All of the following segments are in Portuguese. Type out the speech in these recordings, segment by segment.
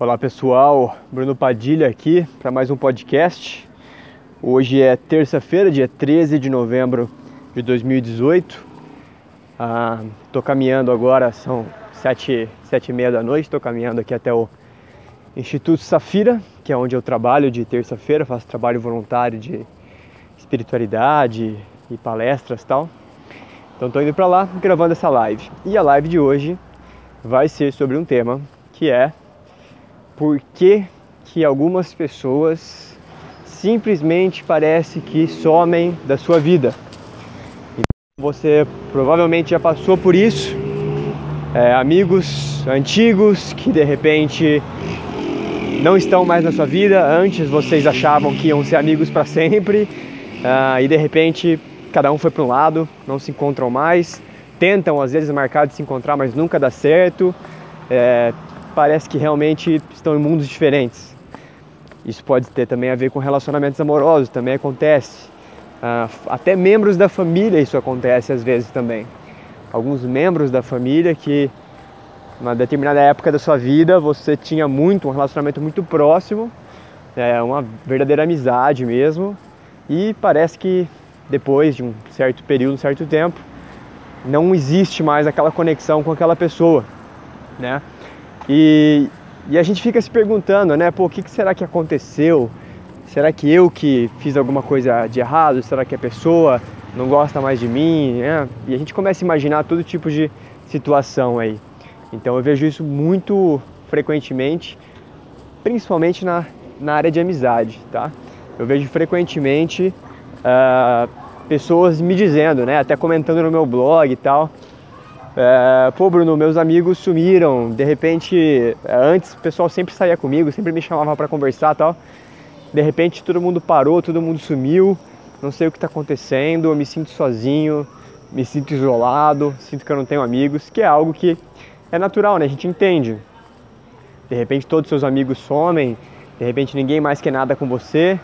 Olá pessoal, Bruno Padilha aqui para mais um podcast. Hoje é terça-feira, dia 13 de novembro de 2018. Estou ah, caminhando agora, são sete, sete e meia da noite, estou caminhando aqui até o Instituto Safira, que é onde eu trabalho de terça-feira, faço trabalho voluntário de espiritualidade e palestras tal. Então estou indo para lá gravando essa live. E a live de hoje vai ser sobre um tema que é por que, que algumas pessoas simplesmente parece que somem da sua vida. Você provavelmente já passou por isso. É, amigos antigos que de repente não estão mais na sua vida. Antes vocês achavam que iam ser amigos para sempre uh, e de repente cada um foi para um lado, não se encontram mais. Tentam às vezes marcar de se encontrar, mas nunca dá certo. É, parece que realmente estão em mundos diferentes. Isso pode ter também a ver com relacionamentos amorosos, também acontece. Uh, até membros da família isso acontece às vezes também. Alguns membros da família que numa determinada época da sua vida você tinha muito um relacionamento muito próximo, é, uma verdadeira amizade mesmo, e parece que depois de um certo período, um certo tempo, não existe mais aquela conexão com aquela pessoa, né? E, e a gente fica se perguntando, né? Pô, o que, que será que aconteceu? Será que eu que fiz alguma coisa de errado? Será que a pessoa não gosta mais de mim? Né? E a gente começa a imaginar todo tipo de situação aí. Então eu vejo isso muito frequentemente, principalmente na, na área de amizade, tá? Eu vejo frequentemente uh, pessoas me dizendo, né? Até comentando no meu blog e tal é, pô, Bruno, meus amigos sumiram. De repente, é, antes o pessoal sempre saía comigo, sempre me chamava para conversar tal. De repente, todo mundo parou, todo mundo sumiu. Não sei o que está acontecendo. Eu me sinto sozinho, me sinto isolado, sinto que eu não tenho amigos, que é algo que é natural, né? A gente entende. De repente, todos os seus amigos somem. De repente, ninguém mais quer nada com você.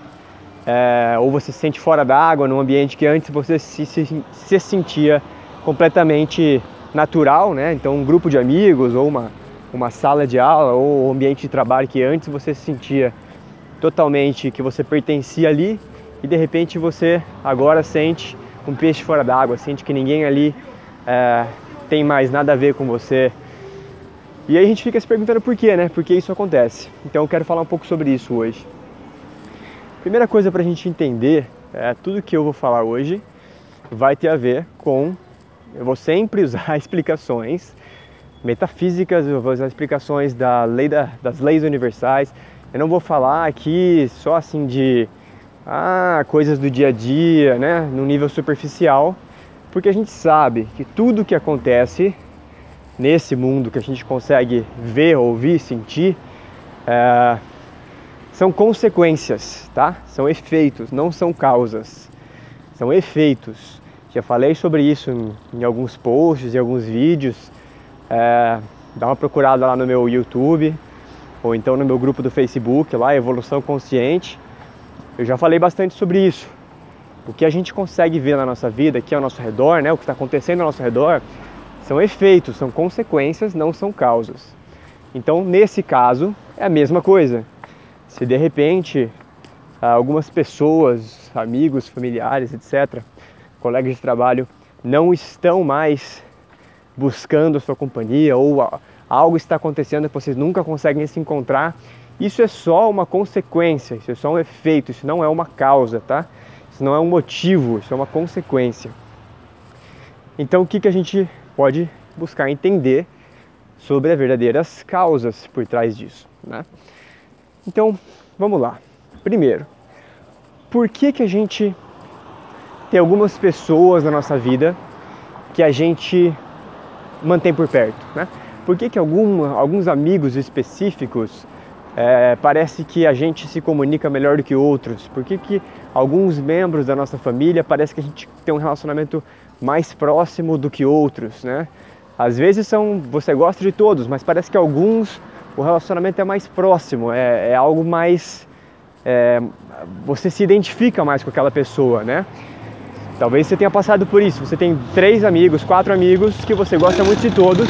É, ou você se sente fora d'água num ambiente que antes você se, se, se sentia completamente natural, né? Então um grupo de amigos ou uma, uma sala de aula ou um ambiente de trabalho que antes você se sentia totalmente que você pertencia ali e de repente você agora sente um peixe fora d'água, sente que ninguém ali é, tem mais nada a ver com você. E aí a gente fica se perguntando por quê, né? Por que isso acontece? Então eu quero falar um pouco sobre isso hoje. Primeira coisa para a gente entender é tudo que eu vou falar hoje vai ter a ver com eu vou sempre usar explicações metafísicas, eu vou usar explicações da lei da, das leis universais. Eu não vou falar aqui só assim de ah, coisas do dia a dia, né, no nível superficial, porque a gente sabe que tudo que acontece nesse mundo que a gente consegue ver, ouvir, sentir, é, são consequências, tá? São efeitos, não são causas. São efeitos. Já falei sobre isso em, em alguns posts e alguns vídeos. É, dá uma procurada lá no meu YouTube ou então no meu grupo do Facebook, lá Evolução Consciente. Eu já falei bastante sobre isso. O que a gente consegue ver na nossa vida, aqui ao nosso redor, né, o que está acontecendo ao nosso redor, são efeitos, são consequências, não são causas. Então, nesse caso, é a mesma coisa. Se de repente algumas pessoas, amigos, familiares, etc., colegas de trabalho não estão mais buscando a sua companhia ou algo está acontecendo que vocês nunca conseguem se encontrar, isso é só uma consequência, isso é só um efeito, isso não é uma causa, tá? Isso não é um motivo, isso é uma consequência. Então o que, que a gente pode buscar entender sobre as verdadeiras causas por trás disso, né? Então, vamos lá. Primeiro, por que, que a gente tem algumas pessoas na nossa vida que a gente mantém por perto, né? Por que, que algum, alguns amigos específicos é, parece que a gente se comunica melhor do que outros? Por que, que alguns membros da nossa família parece que a gente tem um relacionamento mais próximo do que outros, né? Às vezes são, você gosta de todos, mas parece que alguns o relacionamento é mais próximo, é, é algo mais, é, você se identifica mais com aquela pessoa, né? Talvez você tenha passado por isso. Você tem três amigos, quatro amigos que você gosta muito de todos,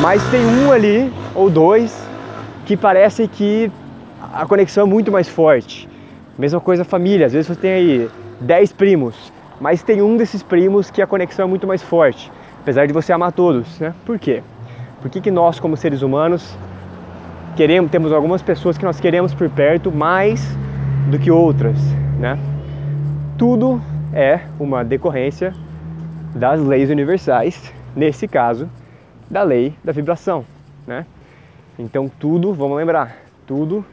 mas tem um ali ou dois que parece que a conexão é muito mais forte. Mesma coisa família, às vezes você tem aí 10 primos, mas tem um desses primos que a conexão é muito mais forte, apesar de você amar todos, né? Por quê? Por que, que nós, como seres humanos, queremos, temos algumas pessoas que nós queremos por perto mais do que outras, né? Tudo é uma decorrência das leis universais, nesse caso, da lei da vibração, né? Então tudo, vamos lembrar, tudo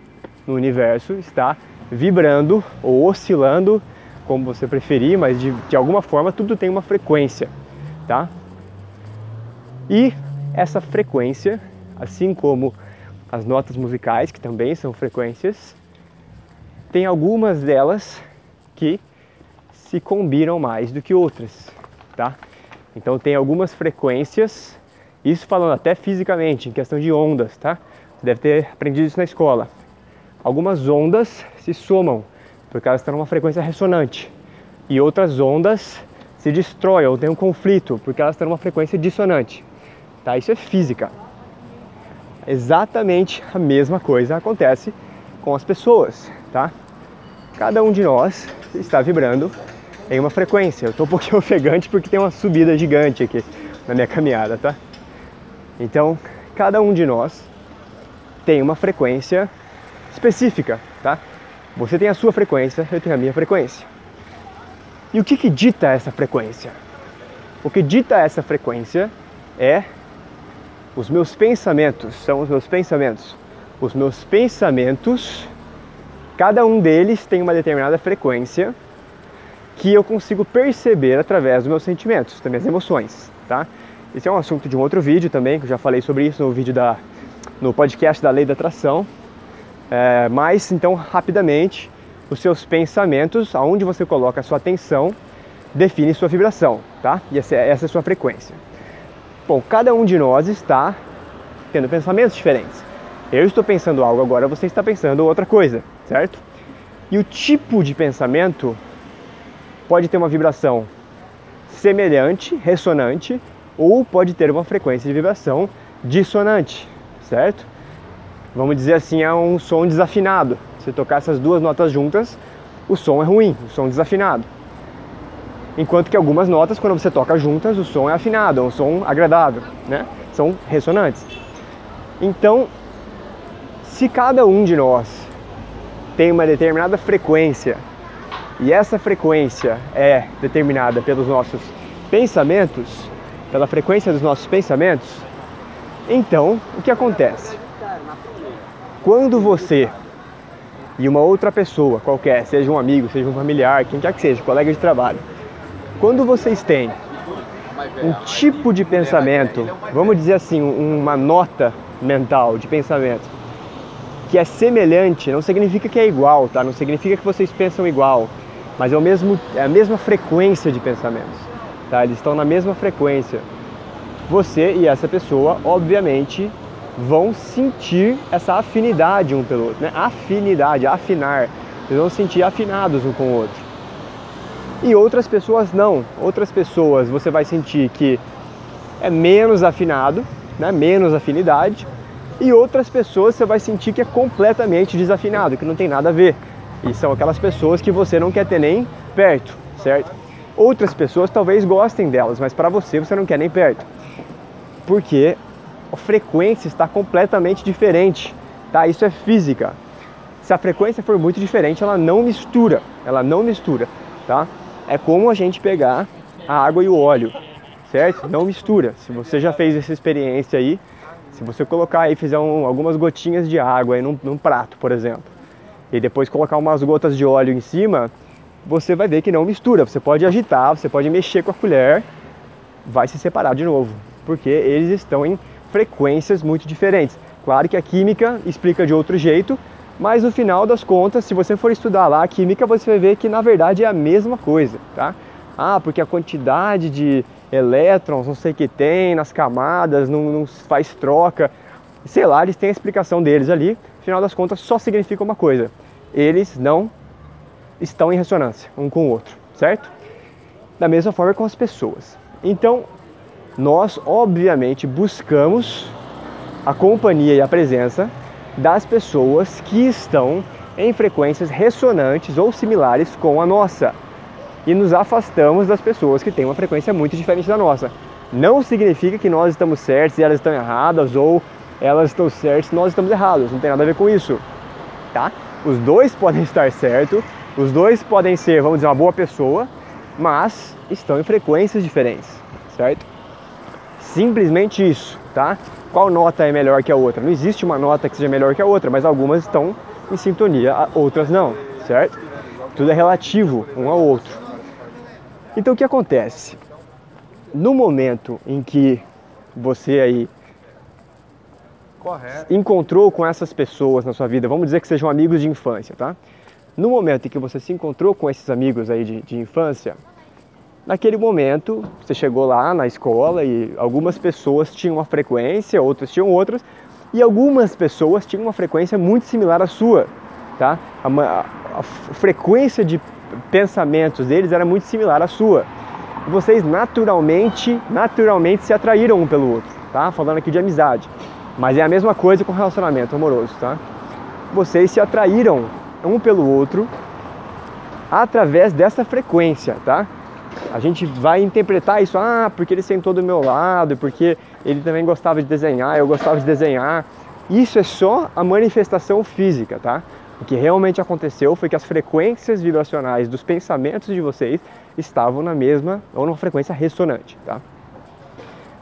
no universo está vibrando ou oscilando, como você preferir, mas de, de alguma forma tudo tem uma frequência, tá? E essa frequência, assim como as notas musicais, que também são frequências, tem algumas delas que se combinam mais do que outras, tá? Então tem algumas frequências, isso falando até fisicamente, em questão de ondas, tá? Você deve ter aprendido isso na escola. Algumas ondas se somam, porque elas estão numa frequência ressonante, e outras ondas se destroem ou têm um conflito, porque elas estão numa frequência dissonante. Tá? Isso é física. Exatamente a mesma coisa acontece com as pessoas, tá? Cada um de nós está vibrando em uma frequência. Eu estou um pouquinho ofegante porque tem uma subida gigante aqui na minha caminhada, tá? Então, cada um de nós tem uma frequência específica, tá? Você tem a sua frequência, eu tenho a minha frequência. E o que, que dita essa frequência? O que dita essa frequência é os meus pensamentos, são os meus pensamentos. Os meus pensamentos, cada um deles tem uma determinada frequência que eu consigo perceber através dos meus sentimentos, das minhas emoções, tá? Esse é um assunto de um outro vídeo também, que eu já falei sobre isso no vídeo da no podcast da Lei da Atração. É, mas então, rapidamente, os seus pensamentos, aonde você coloca a sua atenção, define sua vibração, tá? E essa, essa é a sua frequência. Bom, cada um de nós está tendo pensamentos diferentes. Eu estou pensando algo agora, você está pensando outra coisa, certo? E o tipo de pensamento pode ter uma vibração semelhante, ressonante, ou pode ter uma frequência de vibração dissonante, certo? Vamos dizer assim, é um som desafinado. Se tocar essas duas notas juntas, o som é ruim, o som desafinado. Enquanto que algumas notas, quando você toca juntas, o som é afinado, é um som agradável, né? São ressonantes. Então, se cada um de nós tem uma determinada frequência e essa frequência é determinada pelos nossos pensamentos, pela frequência dos nossos pensamentos, então o que acontece? Quando você e uma outra pessoa qualquer, seja um amigo, seja um familiar, quem quer que seja, colega de trabalho, quando vocês têm um tipo de pensamento, vamos dizer assim, uma nota mental de pensamento que é semelhante, não significa que é igual, tá? Não significa que vocês pensam igual, mas é, o mesmo, é a mesma frequência de pensamentos, tá? Eles estão na mesma frequência. Você e essa pessoa, obviamente, vão sentir essa afinidade um pelo outro, né? Afinidade, afinar. Vocês vão sentir afinados um com o outro. E outras pessoas não. Outras pessoas você vai sentir que é menos afinado, né? Menos afinidade. E outras pessoas você vai sentir que é completamente desafinado, que não tem nada a ver. E são aquelas pessoas que você não quer ter nem perto, certo? Outras pessoas talvez gostem delas, mas para você você não quer nem perto. Porque a frequência está completamente diferente, tá? Isso é física. Se a frequência for muito diferente, ela não mistura, ela não mistura, tá? É como a gente pegar a água e o óleo, certo? Não mistura. Se você já fez essa experiência aí, se você colocar aí, fizer um, algumas gotinhas de água aí num, num prato, por exemplo, e depois colocar umas gotas de óleo em cima, você vai ver que não mistura. Você pode agitar, você pode mexer com a colher, vai se separar de novo, porque eles estão em frequências muito diferentes. Claro que a química explica de outro jeito, mas no final das contas, se você for estudar lá a química, você vai ver que na verdade é a mesma coisa, tá? Ah, porque a quantidade de elétrons, não sei o que tem nas camadas, não, não faz troca. Sei lá, eles têm a explicação deles ali. Final das contas, só significa uma coisa: eles não estão em ressonância um com o outro, certo? Da mesma forma com as pessoas. Então, nós obviamente buscamos a companhia e a presença das pessoas que estão em frequências ressonantes ou similares com a nossa. E nos afastamos das pessoas que têm uma frequência muito diferente da nossa. Não significa que nós estamos certos e elas estão erradas ou elas estão certas e nós estamos errados. Não tem nada a ver com isso. Tá? Os dois podem estar certos, os dois podem ser, vamos dizer, uma boa pessoa, mas estão em frequências diferentes, certo? Simplesmente isso, tá? Qual nota é melhor que a outra? Não existe uma nota que seja melhor que a outra, mas algumas estão em sintonia, outras não, certo? Tudo é relativo um ao outro. Então o que acontece? No momento em que você aí Correto. encontrou com essas pessoas na sua vida, vamos dizer que sejam amigos de infância, tá? No momento em que você se encontrou com esses amigos aí de, de infância, naquele momento você chegou lá na escola e algumas pessoas tinham uma frequência, outras tinham outras, e algumas pessoas tinham uma frequência muito similar à sua, tá? A, a, a frequência de pensamentos deles era muito similar à sua. Vocês naturalmente, naturalmente se atraíram um pelo outro, tá? Falando aqui de amizade. Mas é a mesma coisa com relacionamento amoroso, tá? Vocês se atraíram um pelo outro através dessa frequência, tá? A gente vai interpretar isso, ah, porque ele sentou do meu lado, porque ele também gostava de desenhar, eu gostava de desenhar. Isso é só a manifestação física, tá? O que realmente aconteceu foi que as frequências vibracionais dos pensamentos de vocês estavam na mesma ou numa frequência ressonante, tá?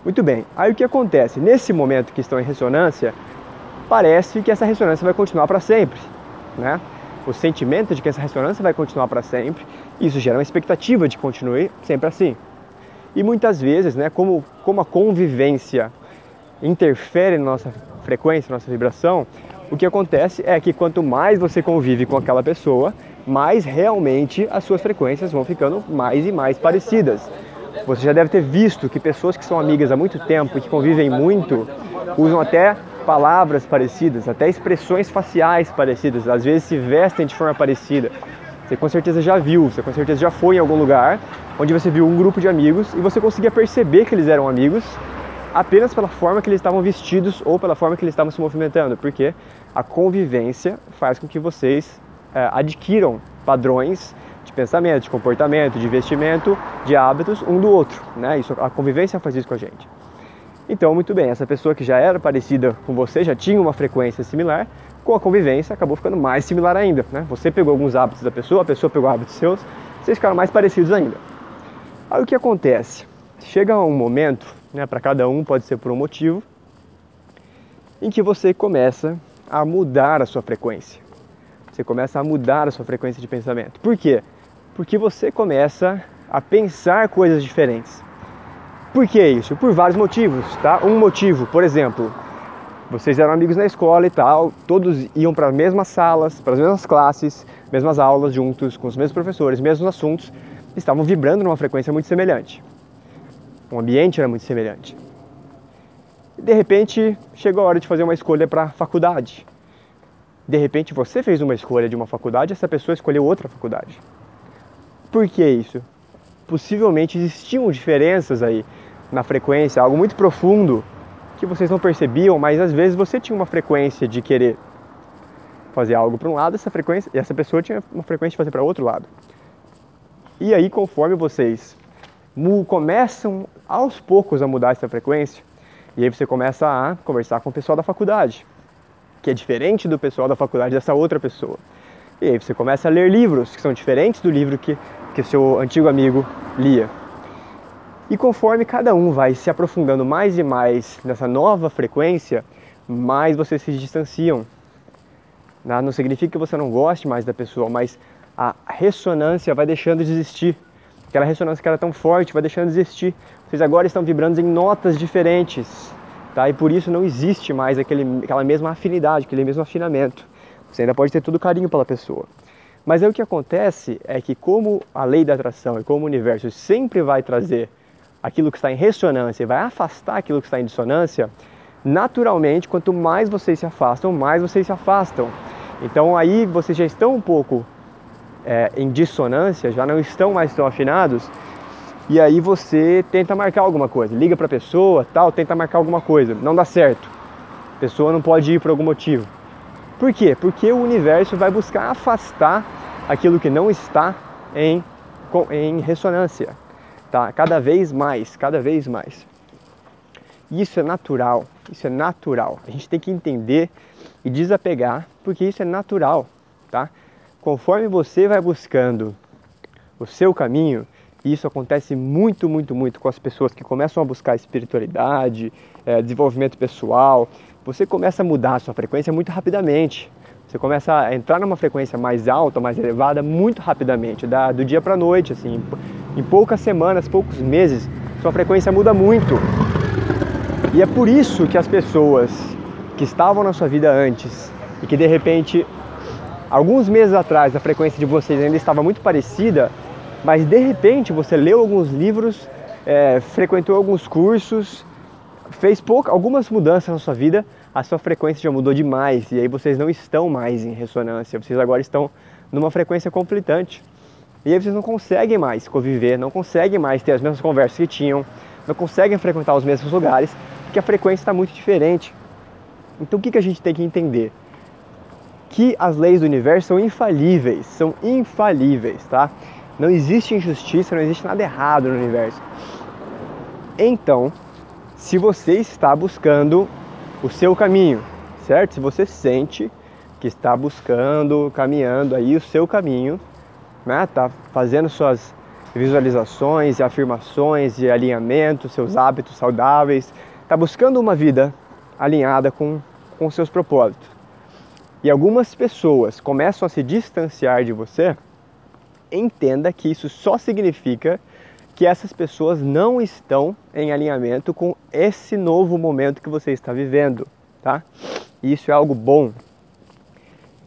Muito bem. Aí o que acontece? Nesse momento que estão em ressonância, parece que essa ressonância vai continuar para sempre, né? O sentimento de que essa ressonância vai continuar para sempre, isso gera uma expectativa de continuar sempre assim. E muitas vezes, né, como, como a convivência interfere na nossa frequência, na nossa vibração, o que acontece é que quanto mais você convive com aquela pessoa, mais realmente as suas frequências vão ficando mais e mais parecidas. Você já deve ter visto que pessoas que são amigas há muito tempo e que convivem muito usam até palavras parecidas, até expressões faciais parecidas, às vezes se vestem de forma parecida. Você com certeza já viu, você com certeza já foi em algum lugar onde você viu um grupo de amigos e você conseguia perceber que eles eram amigos apenas pela forma que eles estavam vestidos ou pela forma que eles estavam se movimentando, porque a convivência faz com que vocês é, adquiram padrões de pensamento, de comportamento, de vestimento, de hábitos um do outro, né? Isso, a convivência faz isso com a gente. Então, muito bem, essa pessoa que já era parecida com você, já tinha uma frequência similar, com a convivência acabou ficando mais similar ainda, né? Você pegou alguns hábitos da pessoa, a pessoa pegou hábitos seus, vocês ficaram mais parecidos ainda. Aí o que acontece? Chega um momento, né, para cada um pode ser por um motivo, em que você começa a mudar a sua frequência. Você começa a mudar a sua frequência de pensamento. Por quê? Porque você começa a pensar coisas diferentes. Por que isso? Por vários motivos, tá? Um motivo, por exemplo, vocês eram amigos na escola e tal, todos iam para as mesmas salas, para as mesmas classes, mesmas aulas juntos, com os mesmos professores, mesmos assuntos, estavam vibrando numa frequência muito semelhante. O ambiente era muito semelhante. E de repente chegou a hora de fazer uma escolha para a faculdade. De repente você fez uma escolha de uma faculdade, essa pessoa escolheu outra faculdade. Por que isso? Possivelmente existiam diferenças aí na frequência, algo muito profundo que vocês não percebiam, mas às vezes você tinha uma frequência de querer fazer algo para um lado, essa frequência, e essa pessoa tinha uma frequência de fazer para outro lado. E aí, conforme vocês começam aos poucos a mudar essa frequência, e aí você começa a conversar com o pessoal da faculdade, que é diferente do pessoal da faculdade dessa outra pessoa. E aí você começa a ler livros que são diferentes do livro que, que seu antigo amigo lia. E conforme cada um vai se aprofundando mais e mais nessa nova frequência, mais vocês se distanciam. Né? Não significa que você não goste mais da pessoa, mas a ressonância vai deixando de existir. Aquela ressonância que era tão forte vai deixando de existir. Vocês agora estão vibrando em notas diferentes. Tá? E por isso não existe mais aquele, aquela mesma afinidade, aquele mesmo afinamento. Você ainda pode ter todo carinho pela pessoa. Mas aí o que acontece é que como a lei da atração e como o universo sempre vai trazer aquilo que está em ressonância e vai afastar aquilo que está em dissonância, naturalmente, quanto mais vocês se afastam, mais vocês se afastam. Então aí vocês já estão um pouco é, em dissonância, já não estão mais tão afinados, e aí você tenta marcar alguma coisa, liga para a pessoa, tal, tenta marcar alguma coisa, não dá certo. A pessoa não pode ir por algum motivo. Por quê? Porque o universo vai buscar afastar aquilo que não está em, em ressonância, tá? Cada vez mais, cada vez mais. Isso é natural, isso é natural. A gente tem que entender e desapegar, porque isso é natural, tá? Conforme você vai buscando o seu caminho, e isso acontece muito, muito, muito com as pessoas que começam a buscar espiritualidade, é, desenvolvimento pessoal. Você começa a mudar a sua frequência muito rapidamente. Você começa a entrar numa frequência mais alta, mais elevada, muito rapidamente, da, do dia para a noite, assim, em poucas semanas, poucos meses, sua frequência muda muito. E é por isso que as pessoas que estavam na sua vida antes e que de repente, alguns meses atrás, a frequência de vocês ainda estava muito parecida, mas de repente você leu alguns livros, é, frequentou alguns cursos, fez pouca, algumas mudanças na sua vida, a sua frequência já mudou demais e aí vocês não estão mais em ressonância, vocês agora estão numa frequência conflitante. E aí vocês não conseguem mais conviver, não conseguem mais ter as mesmas conversas que tinham, não conseguem frequentar os mesmos lugares, porque a frequência está muito diferente. Então o que, que a gente tem que entender? Que as leis do universo são infalíveis, são infalíveis, tá? Não existe injustiça, não existe nada errado no universo. Então, se você está buscando o seu caminho, certo? Se você sente que está buscando, caminhando aí o seu caminho, né? Tá fazendo suas visualizações e afirmações e alinhamento, seus hábitos saudáveis, está buscando uma vida alinhada com com seus propósitos. E algumas pessoas começam a se distanciar de você, entenda que isso só significa que essas pessoas não estão em alinhamento com esse novo momento que você está vivendo, tá? E isso é algo bom.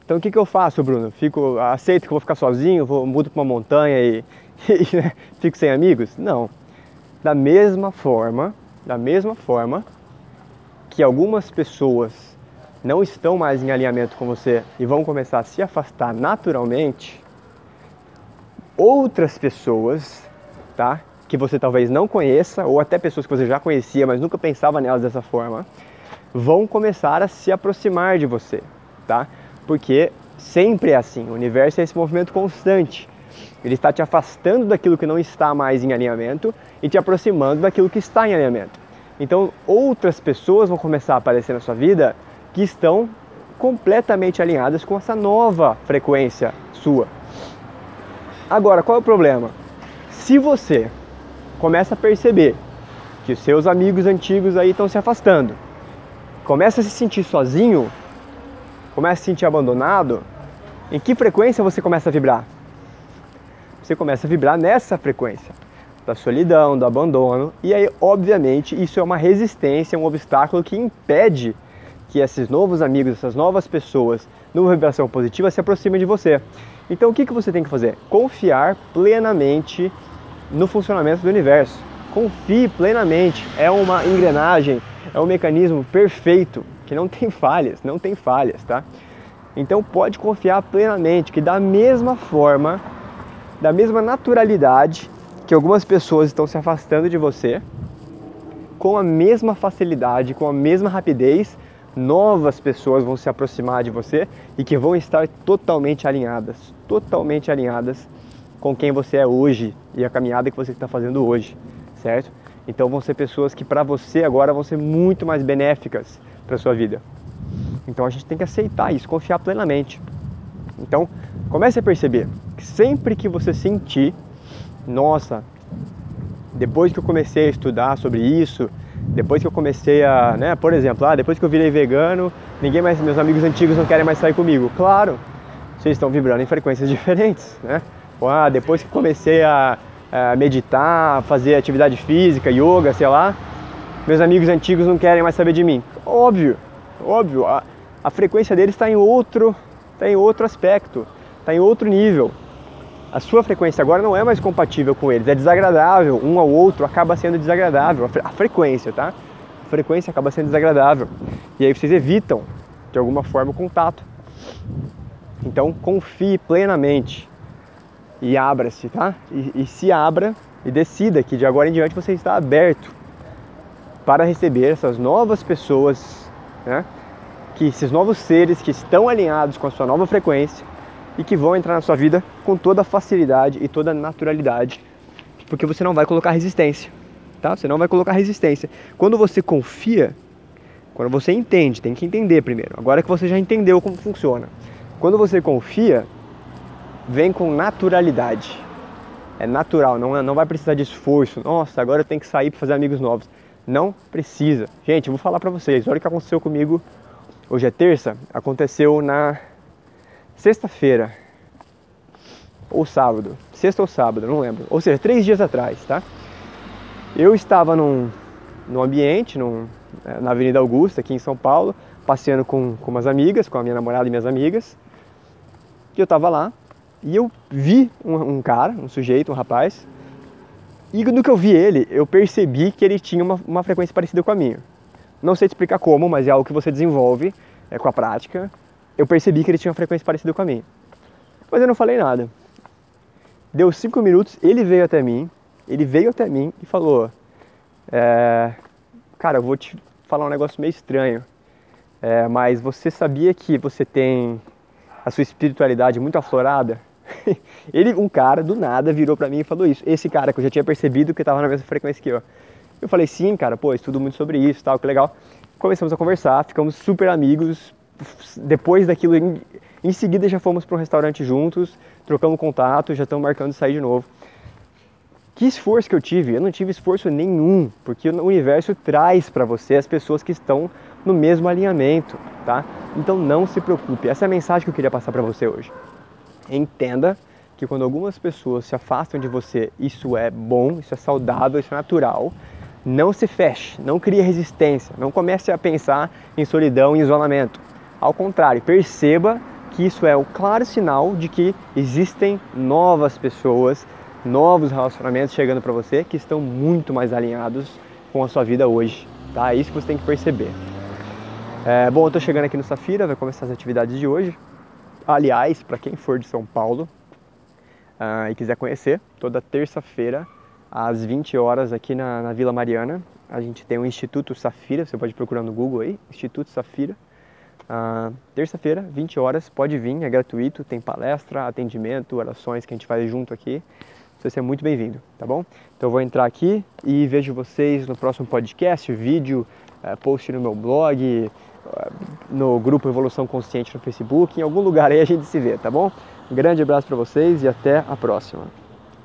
Então o que, que eu faço, Bruno? Fico, aceito que vou ficar sozinho, vou mudo para uma montanha e, e né, fico sem amigos? Não. Da mesma forma, da mesma forma que algumas pessoas não estão mais em alinhamento com você e vão começar a se afastar naturalmente, outras pessoas, tá? Que você talvez não conheça, ou até pessoas que você já conhecia, mas nunca pensava nelas dessa forma, vão começar a se aproximar de você, tá? Porque sempre é assim, o universo é esse movimento constante. Ele está te afastando daquilo que não está mais em alinhamento e te aproximando daquilo que está em alinhamento. Então, outras pessoas vão começar a aparecer na sua vida que estão completamente alinhadas com essa nova frequência sua. Agora, qual é o problema? Se você começa a perceber que os seus amigos antigos aí estão se afastando, começa a se sentir sozinho, começa a se sentir abandonado, em que frequência você começa a vibrar? Você começa a vibrar nessa frequência da solidão, do abandono, e aí, obviamente, isso é uma resistência, um obstáculo que impede que esses novos amigos, essas novas pessoas, numa vibração positiva, se aproximem de você. Então o que, que você tem que fazer? Confiar plenamente no funcionamento do universo. Confie plenamente. É uma engrenagem, é um mecanismo perfeito, que não tem falhas, não tem falhas, tá? Então pode confiar plenamente que da mesma forma, da mesma naturalidade que algumas pessoas estão se afastando de você, com a mesma facilidade, com a mesma rapidez, novas pessoas vão se aproximar de você e que vão estar totalmente alinhadas, totalmente alinhadas com quem você é hoje e a caminhada que você está fazendo hoje, certo? Então vão ser pessoas que para você agora vão ser muito mais benéficas para sua vida. Então a gente tem que aceitar isso, confiar plenamente. Então comece a perceber que sempre que você sentir, nossa, depois que eu comecei a estudar sobre isso, depois que eu comecei a, né, por exemplo, ah, depois que eu virei vegano, ninguém mais, meus amigos antigos não querem mais sair comigo. Claro, vocês estão vibrando em frequências diferentes, né? Ou, ah, depois que comecei a, a meditar, fazer atividade física, yoga, sei lá, meus amigos antigos não querem mais saber de mim. Óbvio, óbvio, a, a frequência deles está em outro, está em outro aspecto, está em outro nível a sua frequência agora não é mais compatível com eles, é desagradável, um ao outro acaba sendo desagradável, a frequência, tá? A frequência acaba sendo desagradável. E aí vocês evitam, de alguma forma, o contato. Então confie plenamente e abra-se, tá? E, e se abra e decida que de agora em diante você está aberto para receber essas novas pessoas, né? que esses novos seres que estão alinhados com a sua nova frequência e que vão entrar na sua vida com toda facilidade e toda naturalidade, porque você não vai colocar resistência, tá? Você não vai colocar resistência. Quando você confia, quando você entende, tem que entender primeiro. Agora que você já entendeu como funciona. Quando você confia, vem com naturalidade. É natural, não, não vai precisar de esforço. Nossa, agora eu tenho que sair para fazer amigos novos. Não precisa. Gente, eu vou falar para vocês. Olha o que aconteceu comigo. Hoje é terça. Aconteceu na sexta-feira ou sábado, sexta ou sábado, não lembro. Ou seja, três dias atrás, tá? Eu estava num, num ambiente, num, é, na Avenida Augusta, aqui em São Paulo, passeando com, com umas amigas, com a minha namorada e minhas amigas. E eu estava lá e eu vi um, um, cara, um sujeito, um rapaz. E no que eu vi ele, eu percebi que ele tinha uma, uma frequência parecida com a minha. Não sei te explicar como, mas é algo que você desenvolve é, com a prática eu percebi que ele tinha uma frequência parecida com a minha. Mas eu não falei nada. Deu cinco minutos, ele veio até mim, ele veio até mim e falou: é, Cara, eu vou te falar um negócio meio estranho, é, mas você sabia que você tem a sua espiritualidade muito aflorada? ele, um cara, do nada, virou pra mim e falou isso. Esse cara que eu já tinha percebido que estava na mesma frequência que eu. Eu falei, sim, cara, pô, estudo muito sobre isso, tal, que legal. Começamos a conversar, ficamos super amigos, depois daquilo, em, em seguida já fomos para um restaurante juntos, trocamos contato, já estamos marcando sair de novo. Que esforço que eu tive? Eu não tive esforço nenhum, porque o universo traz para você as pessoas que estão no mesmo alinhamento, tá? Então não se preocupe. Essa é a mensagem que eu queria passar para você hoje. Entenda que quando algumas pessoas se afastam de você, isso é bom, isso é saudável, isso é natural. Não se feche, não crie resistência, não comece a pensar em solidão e isolamento. Ao contrário, perceba que isso é o claro sinal de que existem novas pessoas, novos relacionamentos chegando para você que estão muito mais alinhados com a sua vida hoje. Tá? É isso que você tem que perceber. É, bom, eu estou chegando aqui no Safira, vai começar as atividades de hoje. Aliás, para quem for de São Paulo uh, e quiser conhecer, toda terça-feira às 20 horas aqui na, na Vila Mariana, a gente tem o Instituto Safira, você pode procurar no Google aí, Instituto Safira. Uh, Terça-feira, 20 horas, pode vir, é gratuito, tem palestra, atendimento, orações que a gente faz junto aqui. Você é muito bem-vindo, tá bom? Então eu vou entrar aqui e vejo vocês no próximo podcast, vídeo, uh, post no meu blog, no grupo Evolução Consciente no Facebook, em algum lugar aí a gente se vê, tá bom? Um grande abraço para vocês e até a próxima.